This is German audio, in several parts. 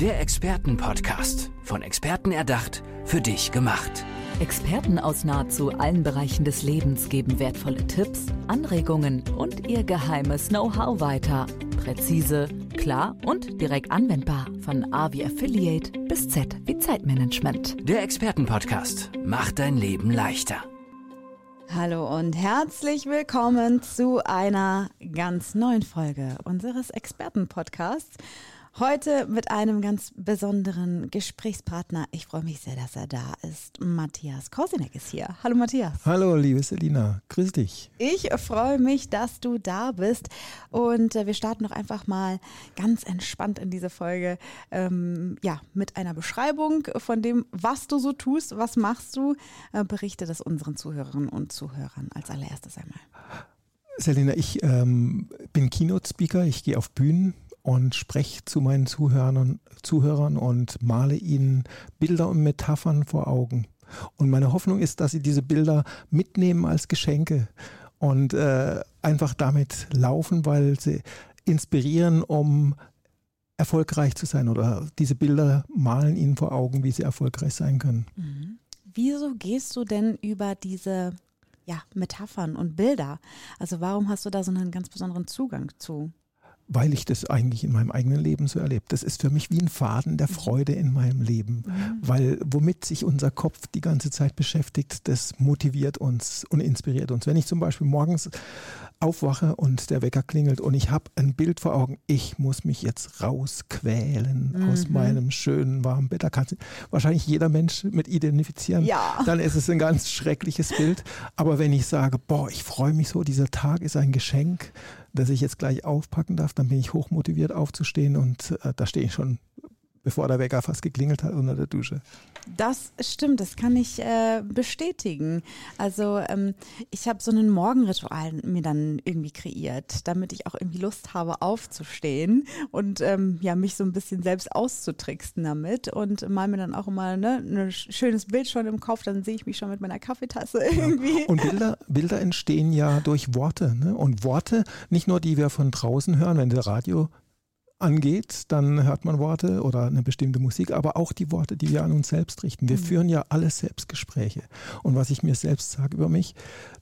Der Expertenpodcast. Von Experten erdacht, für dich gemacht. Experten aus nahezu allen Bereichen des Lebens geben wertvolle Tipps, Anregungen und ihr geheimes Know-how weiter. Präzise, klar und direkt anwendbar. Von A wie Affiliate bis Z wie Zeitmanagement. Der Expertenpodcast macht dein Leben leichter. Hallo und herzlich willkommen zu einer ganz neuen Folge unseres Expertenpodcasts. Heute mit einem ganz besonderen Gesprächspartner. Ich freue mich sehr, dass er da ist. Matthias Korsinek ist hier. Hallo Matthias. Hallo liebe Selina, grüß dich. Ich freue mich, dass du da bist. Und äh, wir starten noch einfach mal ganz entspannt in diese Folge. Ähm, ja, mit einer Beschreibung von dem, was du so tust, was machst du. Äh, berichte das unseren Zuhörerinnen und Zuhörern als allererstes einmal. Selina, ich ähm, bin Keynote-Speaker, ich gehe auf Bühnen und spreche zu meinen Zuhörern, Zuhörern und male ihnen Bilder und Metaphern vor Augen. Und meine Hoffnung ist, dass sie diese Bilder mitnehmen als Geschenke und äh, einfach damit laufen, weil sie inspirieren, um erfolgreich zu sein oder diese Bilder malen ihnen vor Augen, wie sie erfolgreich sein können. Mhm. Wieso gehst du denn über diese ja, Metaphern und Bilder? Also warum hast du da so einen ganz besonderen Zugang zu? Weil ich das eigentlich in meinem eigenen Leben so erlebe. Das ist für mich wie ein Faden der Freude in meinem Leben, mhm. weil womit sich unser Kopf die ganze Zeit beschäftigt, das motiviert uns und inspiriert uns. Wenn ich zum Beispiel morgens aufwache und der Wecker klingelt und ich habe ein Bild vor Augen, ich muss mich jetzt rausquälen mhm. aus meinem schönen warmen Bett. Da kann wahrscheinlich jeder Mensch mit identifizieren. Ja. Dann ist es ein ganz schreckliches Bild. Aber wenn ich sage, boah, ich freue mich so, dieser Tag ist ein Geschenk, das ich jetzt gleich aufpacken darf, dann bin ich hochmotiviert aufzustehen und äh, da stehe ich schon bevor der Wecker fast geklingelt hat unter der Dusche. Das stimmt, das kann ich äh, bestätigen. Also ähm, ich habe so ein Morgenritual mir dann irgendwie kreiert, damit ich auch irgendwie Lust habe aufzustehen und ähm, ja mich so ein bisschen selbst auszutricksen damit und mal mir dann auch immer ne, ein schönes Bild schon im Kopf, dann sehe ich mich schon mit meiner Kaffeetasse irgendwie. Ja. Und Bilder, Bilder entstehen ja durch Worte ne? und Worte, nicht nur die wir von draußen hören, wenn der Radio angeht, dann hört man Worte oder eine bestimmte Musik, aber auch die Worte, die wir an uns selbst richten. Wir mhm. führen ja alle Selbstgespräche. Und was ich mir selbst sage über mich,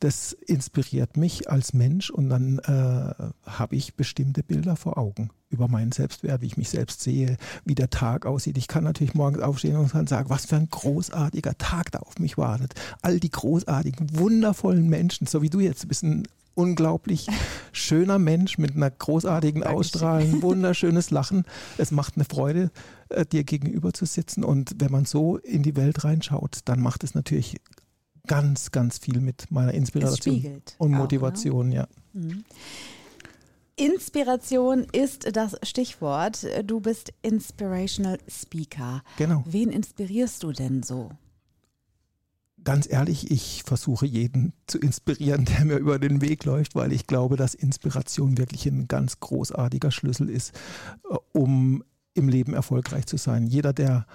das inspiriert mich als Mensch und dann äh, habe ich bestimmte Bilder vor Augen über meinen Selbstwert, wie ich mich selbst sehe, wie der Tag aussieht. Ich kann natürlich morgens aufstehen und kann sagen, was für ein großartiger Tag da auf mich wartet. All die großartigen, wundervollen Menschen, so wie du jetzt bist ein unglaublich schöner Mensch mit einer großartigen Ausstrahlung, wunderschönes Lachen. Es macht eine Freude, äh, dir gegenüber zu sitzen. Und wenn man so in die Welt reinschaut, dann macht es natürlich ganz, ganz viel mit meiner Inspiration und Motivation, auch, ne? ja. Mhm. Inspiration ist das Stichwort. Du bist Inspirational Speaker. Genau. Wen inspirierst du denn so? Ganz ehrlich, ich versuche jeden zu inspirieren, der mir über den Weg läuft, weil ich glaube, dass Inspiration wirklich ein ganz großartiger Schlüssel ist, äh, um im Leben erfolgreich zu sein. Jeder, der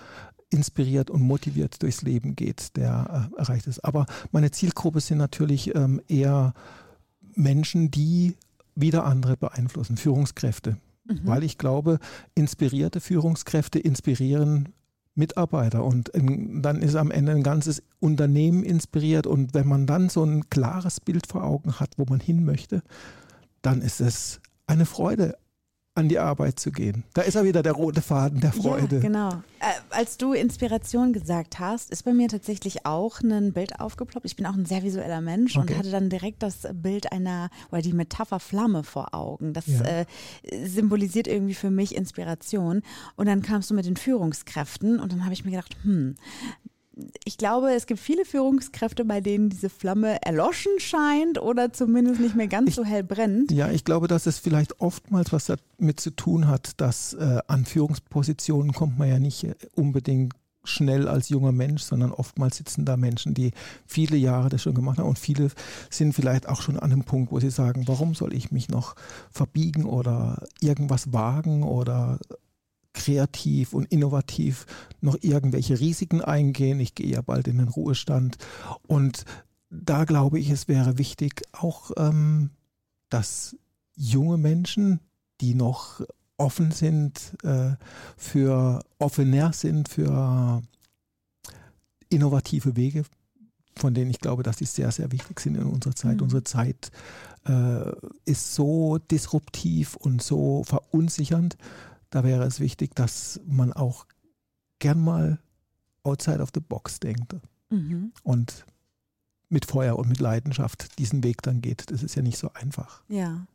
inspiriert und motiviert durchs Leben geht, der äh, erreicht es. Aber meine Zielgruppe sind natürlich ähm, eher Menschen, die wieder andere beeinflussen, Führungskräfte. Mhm. Weil ich glaube, inspirierte Führungskräfte inspirieren Mitarbeiter. Und dann ist am Ende ein ganzes Unternehmen inspiriert. Und wenn man dann so ein klares Bild vor Augen hat, wo man hin möchte, dann ist es eine Freude, an die Arbeit zu gehen. Da ist er wieder der rote Faden der Freude. Ja, genau. Äh, als du Inspiration gesagt hast, ist bei mir tatsächlich auch ein Bild aufgeploppt. Ich bin auch ein sehr visueller Mensch okay. und hatte dann direkt das Bild einer oder die Metapher Flamme vor Augen. Das ja. äh, symbolisiert irgendwie für mich Inspiration. Und dann kamst du mit den Führungskräften und dann habe ich mir gedacht, hm, ich glaube, es gibt viele Führungskräfte, bei denen diese Flamme erloschen scheint oder zumindest nicht mehr ganz ich, so hell brennt. Ja, ich glaube, dass es vielleicht oftmals was damit zu tun hat, dass äh, an Führungspositionen kommt man ja nicht äh, unbedingt schnell als junger Mensch, sondern oftmals sitzen da Menschen, die viele Jahre das schon gemacht haben und viele sind vielleicht auch schon an einem Punkt, wo sie sagen, warum soll ich mich noch verbiegen oder irgendwas wagen oder kreativ und innovativ noch irgendwelche Risiken eingehen. Ich gehe ja bald in den Ruhestand. Und da glaube ich, es wäre wichtig, auch, ähm, dass junge Menschen, die noch offen sind äh, für offener sind für innovative Wege, von denen ich glaube, dass die sehr, sehr wichtig sind in unserer Zeit. Mhm. Unsere Zeit äh, ist so disruptiv und so verunsichernd. Da wäre es wichtig, dass man auch gern mal outside of the box denkt mhm. und mit Feuer und mit Leidenschaft diesen Weg dann geht. Das ist ja nicht so einfach. Ja.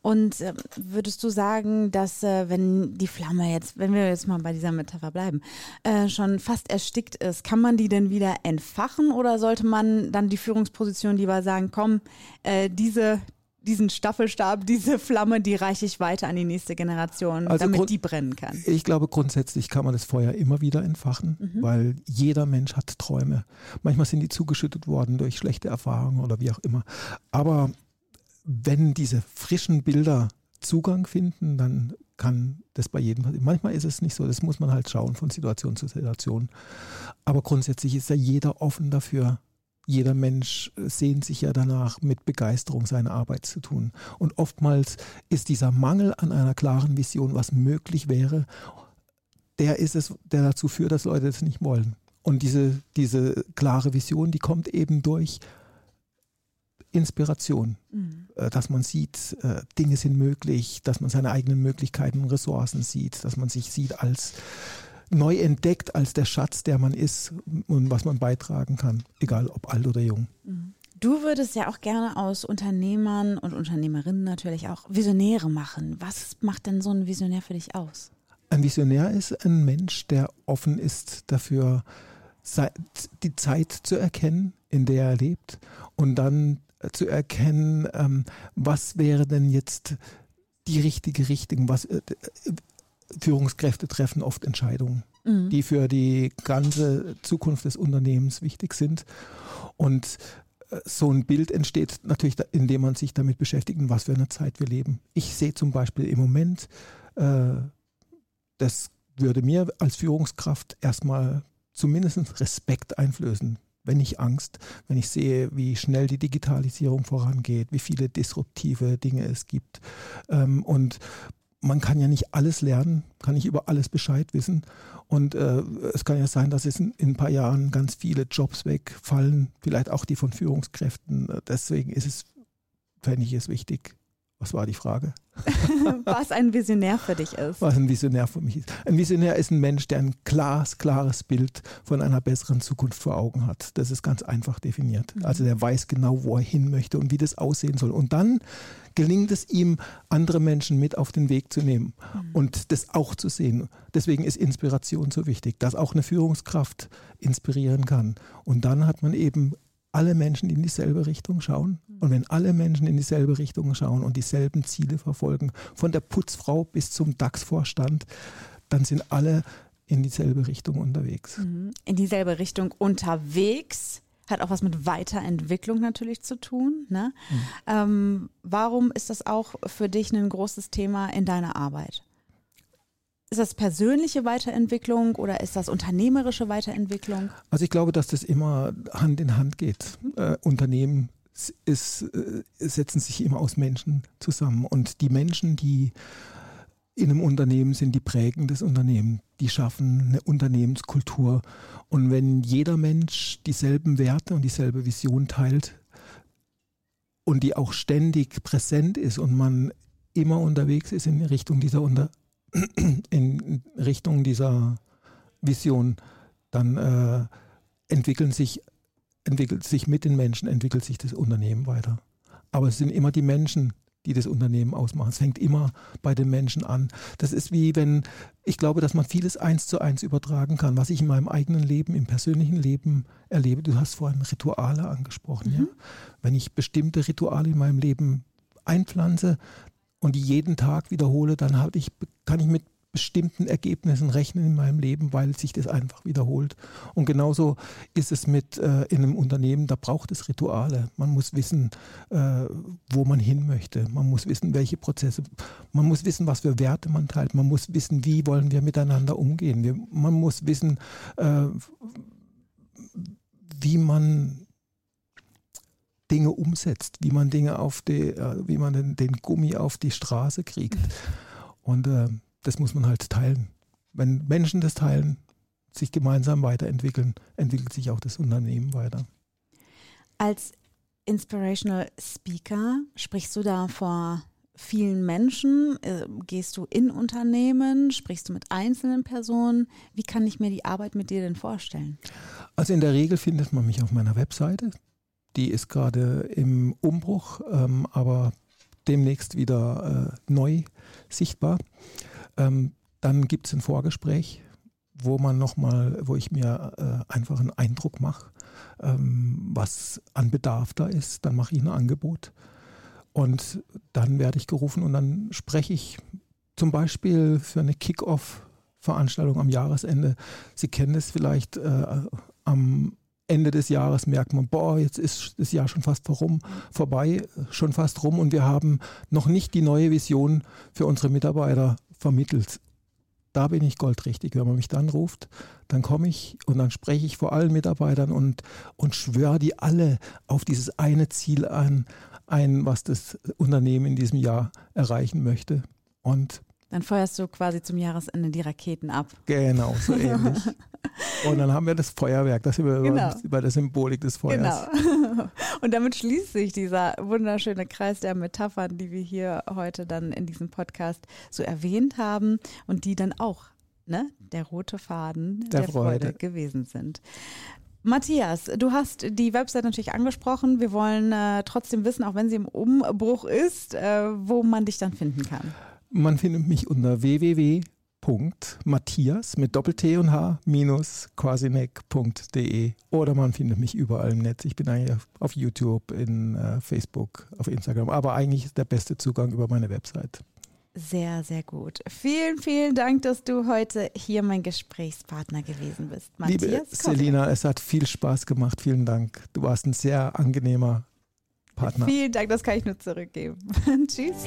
Und äh, würdest du sagen, dass äh, wenn die Flamme jetzt, wenn wir jetzt mal bei dieser Metapher bleiben, äh, schon fast erstickt ist, kann man die denn wieder entfachen oder sollte man dann die Führungsposition lieber sagen, komm, äh, diese, diesen Staffelstab, diese Flamme, die reiche ich weiter an die nächste Generation, also damit die brennen kann? Ich glaube, grundsätzlich kann man das Feuer immer wieder entfachen, mhm. weil jeder Mensch hat Träume. Manchmal sind die zugeschüttet worden durch schlechte Erfahrungen oder wie auch immer. Aber wenn diese frischen Bilder Zugang finden, dann kann das bei jedem passieren. Manchmal ist es nicht so, das muss man halt schauen von Situation zu Situation. Aber grundsätzlich ist ja jeder offen dafür. Jeder Mensch sehnt sich ja danach, mit Begeisterung seine Arbeit zu tun. Und oftmals ist dieser Mangel an einer klaren Vision, was möglich wäre, der ist es, der dazu führt, dass Leute das nicht wollen. Und diese, diese klare Vision, die kommt eben durch Inspiration, mhm. Äh, dass man sieht, äh, Dinge sind möglich, dass man seine eigenen Möglichkeiten und Ressourcen sieht, dass man sich sieht als neu entdeckt, als der Schatz, der man ist und was man beitragen kann, egal ob alt oder jung. Mhm. Du würdest ja auch gerne aus Unternehmern und Unternehmerinnen natürlich auch Visionäre machen. Was macht denn so ein Visionär für dich aus? Ein Visionär ist ein Mensch, der offen ist dafür, die Zeit zu erkennen, in der er lebt und dann zu erkennen, ähm, was wäre denn jetzt die richtige Richtung, was äh, Führungskräfte treffen oft Entscheidungen, mhm. die für die ganze Zukunft des Unternehmens wichtig sind. Und äh, so ein Bild entsteht natürlich, indem man sich damit beschäftigt, in was für eine Zeit wir leben. Ich sehe zum Beispiel im Moment, äh, das würde mir als Führungskraft erstmal zumindest Respekt einflößen wenn nicht Angst, wenn ich sehe, wie schnell die Digitalisierung vorangeht, wie viele disruptive Dinge es gibt. Ähm, und man kann ja nicht alles lernen, kann nicht über alles Bescheid wissen. Und äh, es kann ja sein, dass es in, in, ein paar Jahren ganz viele Jobs wegfallen, vielleicht auch die von Führungskräften. Deswegen ist es, fände ich es wichtig, was war die Frage? Was ein Visionär für dich ist. Was ein Visionär für mich ist. Ein Visionär ist ein Mensch, der ein klares, klares Bild von einer besseren Zukunft vor Augen hat. Das ist ganz einfach definiert. Mhm. Also der weiß genau, wo er hin möchte und wie das aussehen soll. Und dann gelingt es ihm, andere Menschen mit auf den Weg zu nehmen mhm. und das auch zu sehen. Deswegen ist Inspiration so wichtig, dass auch eine Führungskraft inspirieren kann. Und dann hat man eben alle Menschen in dieselbe Richtung schauen. Mhm. Und wenn alle Menschen in dieselbe Richtung schauen und dieselben Ziele verfolgen, von der Putzfrau bis zum DAX-Vorstand, dann sind alle in dieselbe Richtung unterwegs. Mhm. In dieselbe Richtung unterwegs hat auch was mit Weiterentwicklung natürlich zu tun. Ne? Mhm. Ähm, warum ist das auch für dich ein großes Thema in deiner Arbeit? Ist das persönliche Weiterentwicklung oder ist das unternehmerische Weiterentwicklung? Also ich glaube, dass das immer Hand in Hand geht. Äh, Unternehmen ist, äh, setzen sich immer aus Menschen zusammen und die Menschen, die in einem Unternehmen sind, die prägen das Unternehmen, die schaffen eine Unternehmenskultur. Und wenn jeder Mensch dieselben Werte und dieselbe Vision teilt und die auch ständig präsent ist und man immer unterwegs ist in Richtung dieser Unter in Richtung dieser Vision, dann äh, entwickeln sich, entwickelt sich mit den Menschen, entwickelt sich das Unternehmen weiter. Aber es sind immer die Menschen, die das Unternehmen ausmachen. Es fängt immer bei den Menschen an. Das ist wie wenn, ich glaube, dass man vieles eins zu eins übertragen kann, was ich in meinem eigenen Leben, im persönlichen Leben erlebe. Du hast vorhin Rituale angesprochen. Mhm. Ja? Wenn ich bestimmte Rituale in meinem Leben einpflanze, und die jeden Tag wiederhole, dann ich, kann ich mit bestimmten Ergebnissen rechnen in meinem Leben, weil sich das einfach wiederholt. Und genauso ist es mit äh, in einem Unternehmen, da braucht es Rituale. Man muss wissen, äh, wo man hin möchte. Man muss wissen, welche Prozesse. Man muss wissen, was für Werte man teilt. Man muss wissen, wie wollen wir miteinander umgehen. Wir, man muss wissen, äh, wie man Dinge umsetzt, wie man Dinge auf die, äh, wie man den, den, Gummi auf die Straße kriegt. Und äh, das muss man halt teilen. Wenn Menschen das teilen, sich gemeinsam weiterentwickeln, entwickelt sich auch das Unternehmen weiter. Als Inspirational Speaker sprichst du da vor vielen Menschen? Äh, gehst du in Unternehmen? Sprichst du mit einzelnen Personen? Wie kann ich mir die Arbeit mit dir denn vorstellen? Also in der Regel findet man mich auf meiner Webseite. Die ist gerade im Umbruch, ähm, aber demnächst wieder äh, neu sichtbar. Ähm, dann gibt es ein Vorgespräch, wo man noch mal, wo ich mir äh, einfach einen Eindruck mache, ähm, was an Bedarf da ist. Dann mache ich ein Angebot und dann werde ich gerufen und dann spreche ich zum Beispiel für eine Kick-Off-Veranstaltung am Jahresende. Sie kennen es vielleicht äh, am Ende des Jahres merkt man, boah, jetzt ist das Jahr schon fast rum, vorbei, schon fast rum und wir haben noch nicht die neue Vision für unsere Mitarbeiter vermittelt. Da bin ich goldrichtig. Wenn man mich dann ruft, dann komme ich und dann spreche ich vor allen Mitarbeitern und, und schwöre die alle auf dieses eine Ziel an, ein, was das Unternehmen in diesem Jahr erreichen möchte. Und dann feuerst du quasi zum Jahresende die Raketen ab. Genau, so ähnlich. Und dann haben wir das Feuerwerk, das über, genau. über der Symbolik des Feuers. Genau. Und damit schließt sich dieser wunderschöne Kreis der Metaphern, die wir hier heute dann in diesem Podcast so erwähnt haben und die dann auch ne, der rote Faden der, der Freude. Freude gewesen sind. Matthias, du hast die Website natürlich angesprochen. Wir wollen äh, trotzdem wissen, auch wenn sie im Umbruch ist, äh, wo man dich dann finden kann. Man findet mich unter www.matthias mit Doppel-T und H minus quasinek.de oder man findet mich überall im Netz. Ich bin eigentlich auf YouTube, in uh, Facebook, auf Instagram, aber eigentlich ist der beste Zugang über meine Website. Sehr, sehr gut. Vielen, vielen Dank, dass du heute hier mein Gesprächspartner gewesen bist. Matthias Liebe Selina, es hat viel Spaß gemacht. Vielen Dank. Du warst ein sehr angenehmer Partner. Vielen Dank, das kann ich nur zurückgeben. Tschüss.